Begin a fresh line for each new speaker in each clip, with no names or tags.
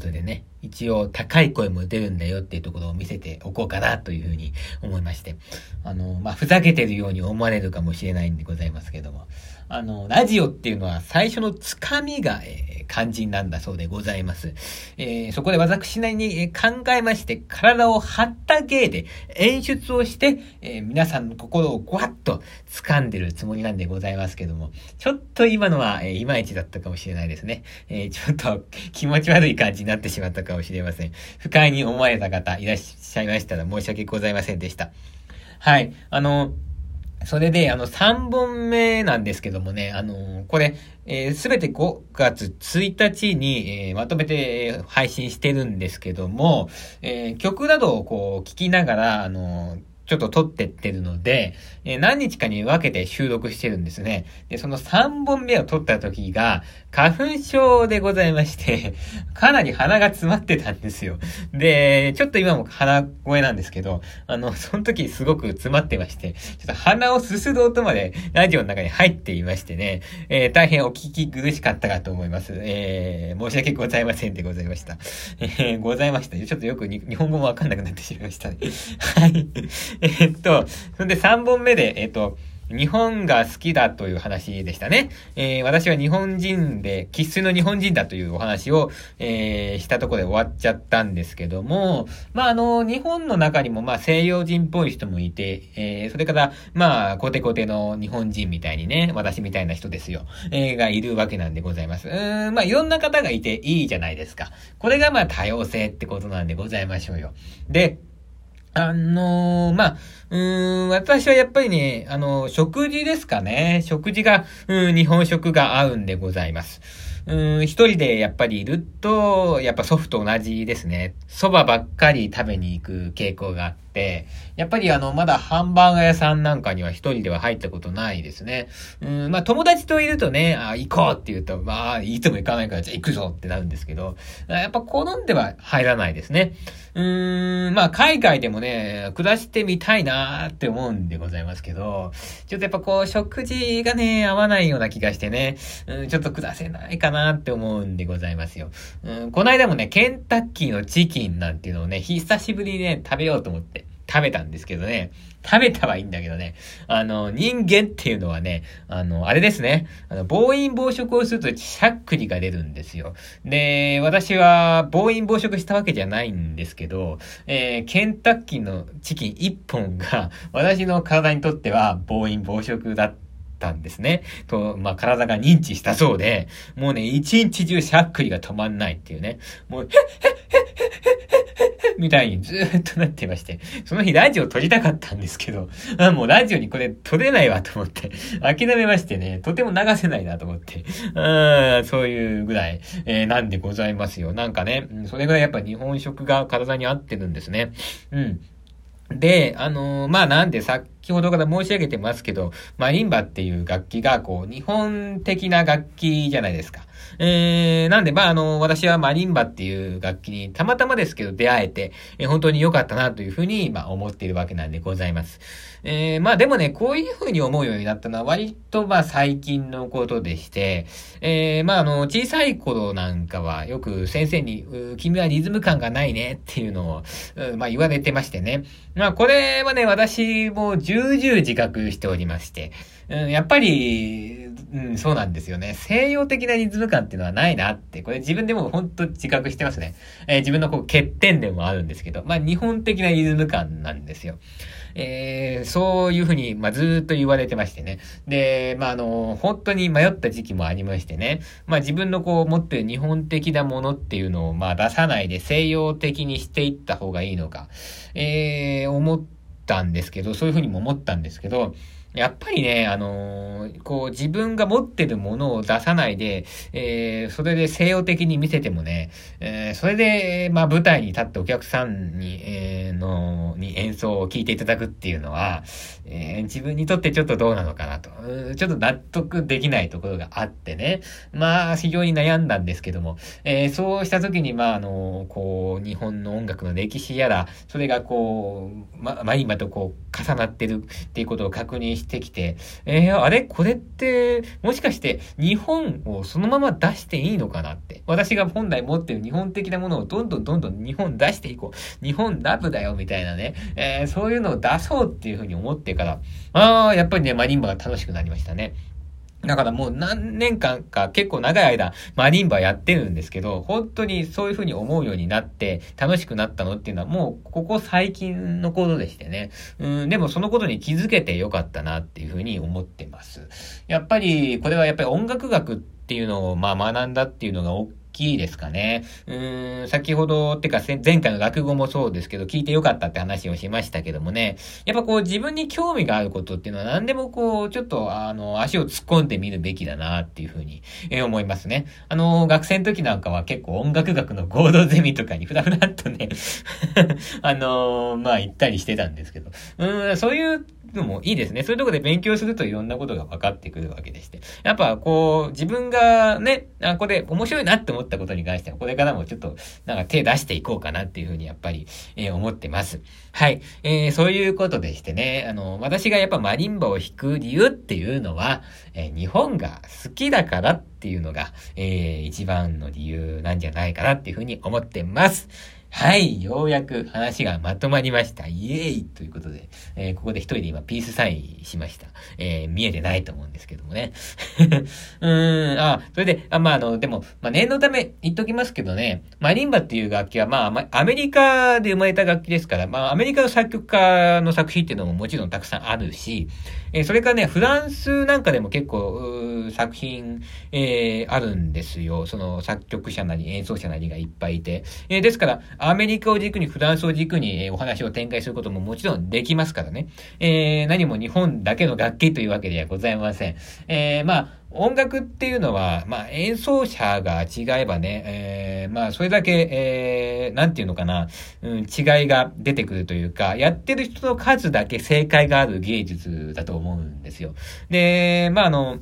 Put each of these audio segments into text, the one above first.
ことでね、一応高い声も出るんだよっていうところを見せておこうかなというふうに思いまして、あの、まあ、ふざけてるように思われるかもしれないんでございますけども、あの、ラジオっていうのは最初のつかみが、えー、肝心なんだそうでございます。えー、そこで私なりに、考えまして、体を張った芸で演出をして、えー、皆さんの心をぐわっと掴んでるつもりなんでございますけども、ちょっと今のは、えー、いまいちだったかもしれないですね。えー、ちょっと気持ち悪い感じになってしまったかもしれません。不快に思われた方いらっしゃいましたら申し訳ございませんでした。はい。あの、それで、あの、3本目なんですけどもね、あのこれ、えす、べて5月1日に、えー、まとめて配信してるんですけども、えー、曲などをこう聴きながら、あのちょっと撮ってってるので、えー、何日かに分けて収録してるんですね。で、その3本目を撮った時が、花粉症でございまして、かなり鼻が詰まってたんですよ。で、ちょっと今も鼻声なんですけど、あの、その時すごく詰まってまして、ちょっと鼻をすする音までラジオの中に入っていましてね、えー、大変お聞き苦しかったかと思います。えー、申し訳ございませんでございました。えー、ございました。ちょっとよく日本語もわかんなくなってしまいましたね。はい。えっと、そんで3本目で、えっと、日本が好きだという話でしたね。えー、私は日本人で、生粋の日本人だというお話を、えー、したとこで終わっちゃったんですけども、まあ、あの、日本の中にも、まあ、西洋人っぽい人もいて、えー、それから、まあ、コテコテの日本人みたいにね、私みたいな人ですよ、えー、がいるわけなんでございます。うん、まあ、いろんな方がいていいじゃないですか。これが、まあ、多様性ってことなんでございましょうよ。で、あのー、まあ、うん、私はやっぱりね、あの、食事ですかね。食事が、うん、日本食が合うんでございます。うん、一人でやっぱりいると、やっぱ祖父と同じですね。蕎麦ばっかり食べに行く傾向があって、やっぱりあの、まだハンバーガー屋さんなんかには一人では入ったことないですね。うん、まあ友達といるとね、あ、行こうって言うと、まあ、いつも行かないからじゃあ行くぞってなるんですけど、やっぱ好んでは入らないですね。うーん、まあ海外でもね、暮らしてみたいなーって思うんでございますけど、ちょっとやっぱこう、食事がね、合わないような気がしてね、うん、ちょっと暮らせないかなって思うんでございますよ。うん、この間もね、ケンタッキーのチキンなんていうのをね、久しぶりにね、食べようと思って。食べたんですけどね。食べたはいいんだけどね。あの、人間っていうのはね、あの、あれですね。あの、暴飲暴食をするとしゃっくりが出るんですよ。で、私は暴飲暴食したわけじゃないんですけど、えー、ケンタッキーのチキン1本が私の体にとっては暴飲暴食だった。たんですね。と、まあ、体が認知したそうで、もうね、一日中しゃっくりが止まんないっていうね。もう、へっへっ みたいにずーっとなってまして、その日ラジオ撮りたかったんですけど、あもうラジオにこれ撮れないわと思って、諦めましてね、とても流せないなと思って、あそういうぐらい、えー、なんでございますよ。なんかね、それぐらいやっぱ日本食が体に合ってるんですね。うん。で、あのー、まあなんでさ先ほどから申し上げてますけど、マリンバっていう楽器がこう日本的な楽器じゃないですか。えー、なんで、まあ、あの、私はマリンバっていう楽器にたまたまですけど出会えて、えー、本当に良かったなというふうに、まあ、思っているわけなんでございます。えー、まあでもね、こういうふうに思うようになったのは割とまあ最近のことでして、えー、まああの、小さい頃なんかはよく先生に、君はリズム感がないねっていうのを、まあ言われてましてね。まあこれはね、私も重々自覚しておりまして、うん、やっぱり、うん、そうなんですよね。西洋的なリズム感っていうのはないなって、これ自分でも本当自覚してますね。えー、自分のこう欠点でもあるんですけど、まあ日本的なリズム感なんですよ。えー、そういうふうに、まあ、ずっと言われてましてね。で、まあ、あの、本当に迷った時期もありましてね。まあ、自分のこう、持ってる日本的なものっていうのを、まあ、出さないで西洋的にしていった方がいいのか、えー、思ったんですけど、そういうふうにも思ったんですけど、やっぱりね、あのー、こう自分が持ってるものを出さないで、えー、それで西洋的に見せてもね、えー、それで、まあ舞台に立ってお客さんに、えー、の、に演奏を聴いていただくっていうのは、えー、自分にとってちょっとどうなのかなと、ちょっと納得できないところがあってね、まあ非常に悩んだんですけども、えー、そうした時に、まああの、こう、日本の音楽の歴史やら、それがこう、ま、ま今とこう、重なってるっていうことを確認してきて、えー、あれ？これって、もしかして日本をそのまま出していいのかなって。私が本来持ってる日本的なものをどんどんどんどん日本出していこう。日本ラブだよみたいなね、えー、そういうのを出そうっていうふうに思ってから、ああ、やっぱりね、マリンバが楽しくなりましたね。だからもう何年間か結構長い間マリンバやってるんですけど、本当にそういう風に思うようになって楽しくなったのっていうのはもうここ最近のことでしてね。うん、でもそのことに気づけてよかったなっていう風に思ってます。やっぱりこれはやっぱり音楽学っていうのをまあ学んだっていうのが大きですかね。うーん、先ほど、ってか前回の落語もそうですけど、聞いてよかったって話をしましたけどもね、やっぱこう自分に興味があることっていうのは何でもこう、ちょっとあの、足を突っ込んでみるべきだなっていうふうに、え思いますね。あの、学生の時なんかは結構音楽学の合同ゼミとかにふらふらっとね あのまあ行ったりしてたんですけど、うん、そういうのもいいですね。そういうとこで勉強するといろんなことが分かってくるわけでして。やっぱこう、自分がね、あ、これ面白いなって思ったことに関しては、これからもちょっと、なんか手出していこうかなっていうふうにやっぱり、えー、思ってます。はい。えー、そういうことでしてね、あの、私がやっぱマリンバを弾く理由っていうのは、えー、日本が好きだからっていうのが、えー、一番の理由なんじゃないかなっていうふうに思ってます。はい、ようやく話がまとまりました。イエーイということで、えー、ここで一人で今ピースサインしました。えー、見えてないと思うんですけどもね。うーん、あ、それで、あまあ、あの、でも、まあ、念のため言っときますけどね、マリンバっていう楽器は、まあ、アメリカで生まれた楽器ですから、まあ、アメリカの作曲家の作品っていうのももちろんたくさんあるし、えー、それからね、フランスなんかでも結構、作品、えー、あるんですよ。その作曲者なり演奏者なりがいっぱいいて。えー、ですから、アメリカを軸にフランスを軸に、え、お話を展開することももちろんできますからね。えー、何も日本だけの楽器というわけではございません。えー、まあ、音楽っていうのは、まあ、演奏者が違えばね、えー、まあ、それだけ、えー、なんていうのかな、うん、違いが出てくるというか、やってる人の数だけ正解がある芸術だと思うんですよ。で、まあ、あの、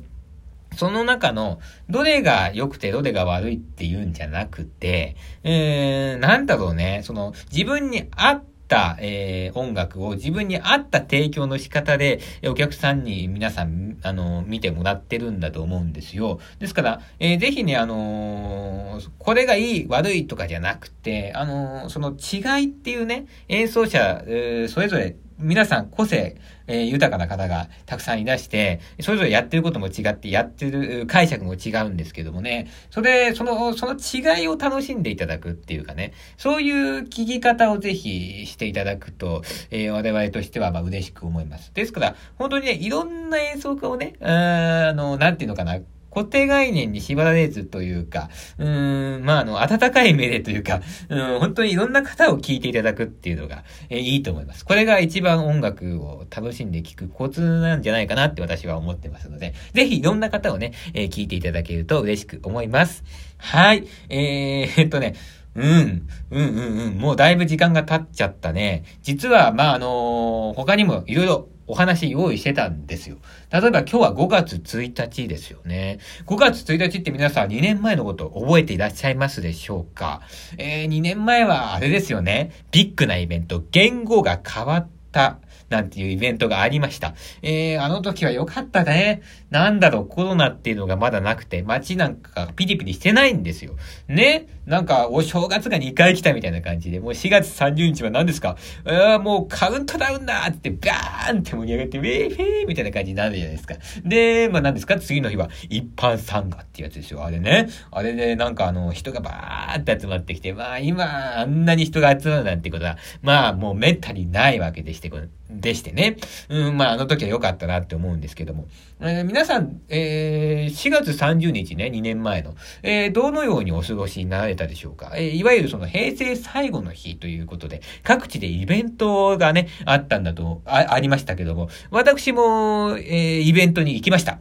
その中の、どれが良くてどれが悪いっていうんじゃなくて、えー、なんだろうね、その、自分に合った、えー、音楽を自分に合った提供の仕方で、お客さんに皆さん、あの、見てもらってるんだと思うんですよ。ですから、えー、ぜひね、あのー、これがいい、悪いとかじゃなくて、あのー、その違いっていうね、演奏者、えー、それぞれ皆さん個性、えー、豊かな方がたくさんいらして、それぞれやってることも違って、やってる解釈も違うんですけどもね、それ、その、その違いを楽しんでいただくっていうかね、そういう聞き方をぜひしていただくと、えー、我々としてはまあ嬉しく思います。ですから、本当にね、いろんな演奏家をね、あの、なんていうのかな、固定概念に縛られずというか、うーん、まあ、あの、温かい目でというか、うん、本当にいろんな方を聞いていただくっていうのが、えー、いいと思います。これが一番音楽を楽しんで聴くコツなんじゃないかなって私は思ってますので、ぜひいろんな方をね、えー、聞いていただけると嬉しく思います。はい。えー、っとね、うん。うんうんうん。もうだいぶ時間が経っちゃったね。実は、まあ、あのー、他にもいろいろお話用意してたんですよ。例えば今日は5月1日ですよね。5月1日って皆さん2年前のこと覚えていらっしゃいますでしょうか？えー、2年前はあれですよね。ビッグなイベント、言語が変わったなんていうイベントがありました。えー、あの時は良かったね。なんだろう、コロナっていうのがまだなくて、街なんかピリピリしてないんですよ。ね？なんか、お正月が2回来たみたいな感じで、もう4月30日は何ですか？えー、もうカウントダウンだってバーンって盛り上がって、ウェーフェーみたいな感じになるじゃないですか。で、まあ何ですか？次の日は一般参加ってやつですよ。あれね。あれでなんかあの、人がバーって集まってきて、まあ今、あんなに人が集まるなんてことは、まあもうめったにないわけでして、でしてね。うん、まあ、あの時は良かったなって思うんですけども。えー、皆さん、えー、4月30日ね、2年前の、えー、どのようにお過ごしになられたでしょうか？えー、いわゆるその平成最後の日ということで、各地でイベントがね、あったんだと、あ、ありましたけども、私も、えー、イベントに行きました。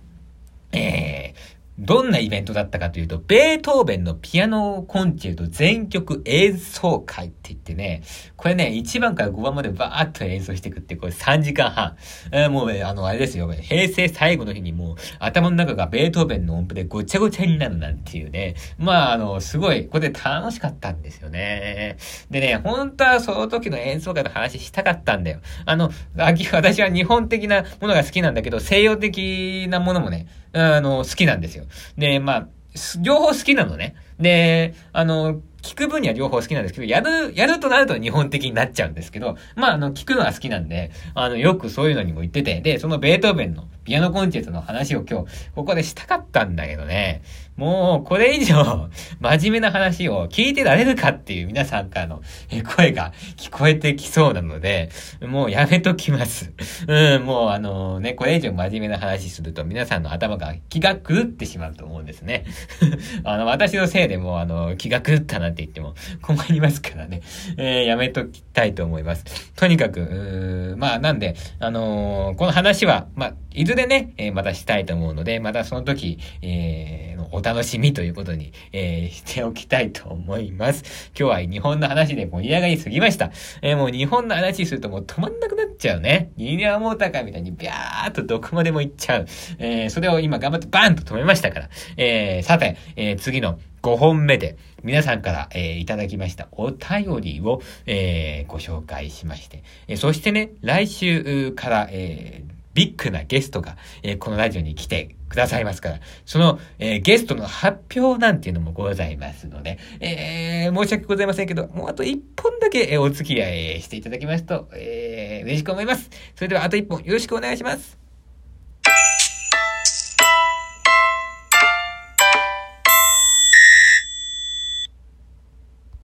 えー、どんなイベントだったかというと、ベートーベンのピアノコンチェルト全曲演奏会って言ってね、これね、1番から5番までバーっと演奏していくって、これ3時間半。えー、もうね、あの、あれですよ、平成最後の日にもう頭の中がベートーベンの音符でごちゃごちゃになるなんていうね。まあ、あの、すごい、これで楽しかったんですよね。でね、本当はその時の演奏会の話したかったんだよ。あの、私は日本的なものが好きなんだけど、西洋的なものもね、あの、好きなんですよ。で、まあ、両方好きなのね。で、あの、聞く分には両方好きなんですけど、やる、やるとなると日本的になっちゃうんですけど、まあ、あの、聞くのは好きなんで、あの、よくそういうのにも言ってて、で、そのベートーベンのピアノコンチェルトの話を今日、ここでしたかったんだけどね、もう、これ以上、真面目な話を聞いてられるかっていう皆さんからの声が聞こえてきそうなので、もうやめときます。うん、もうあのね、これ以上真面目な話すると皆さんの頭が気が狂ってしまうと思うんですね。あの、私のせいでもうあの、気が狂ったなんて言っても困りますからね。えー、やめときたいと思います。とにかく、うーまあなんで、あのー、この話は、まあ、いずれね、えー、またしたいと思うので、またその時、えー、お楽しみということに、えー、しておきたいと思います。今日は日本の話で盛り上がりすぎました。えー、もう日本の話するともう止まんなくなっちゃうね。リニアモーターカーみたいにビャーっとどこまでも行っちゃう。えー、それを今頑張ってバーンと止めましたから。えー、さて、えー、次の5本目で皆さんから、えー、いただきましたお便りを、えー、ご紹介しまして、えー、そしてね、来週から、え、ビッグなゲストが、えー、このラジオに来てくださいますから、その、えー、ゲストの発表なんていうのもございますので、えー、申し訳ございませんけど、もうあと1本だけ、え、お付き合いしていただきますと、えー、嬉しく思います。それではあと1本よろしくお願いします。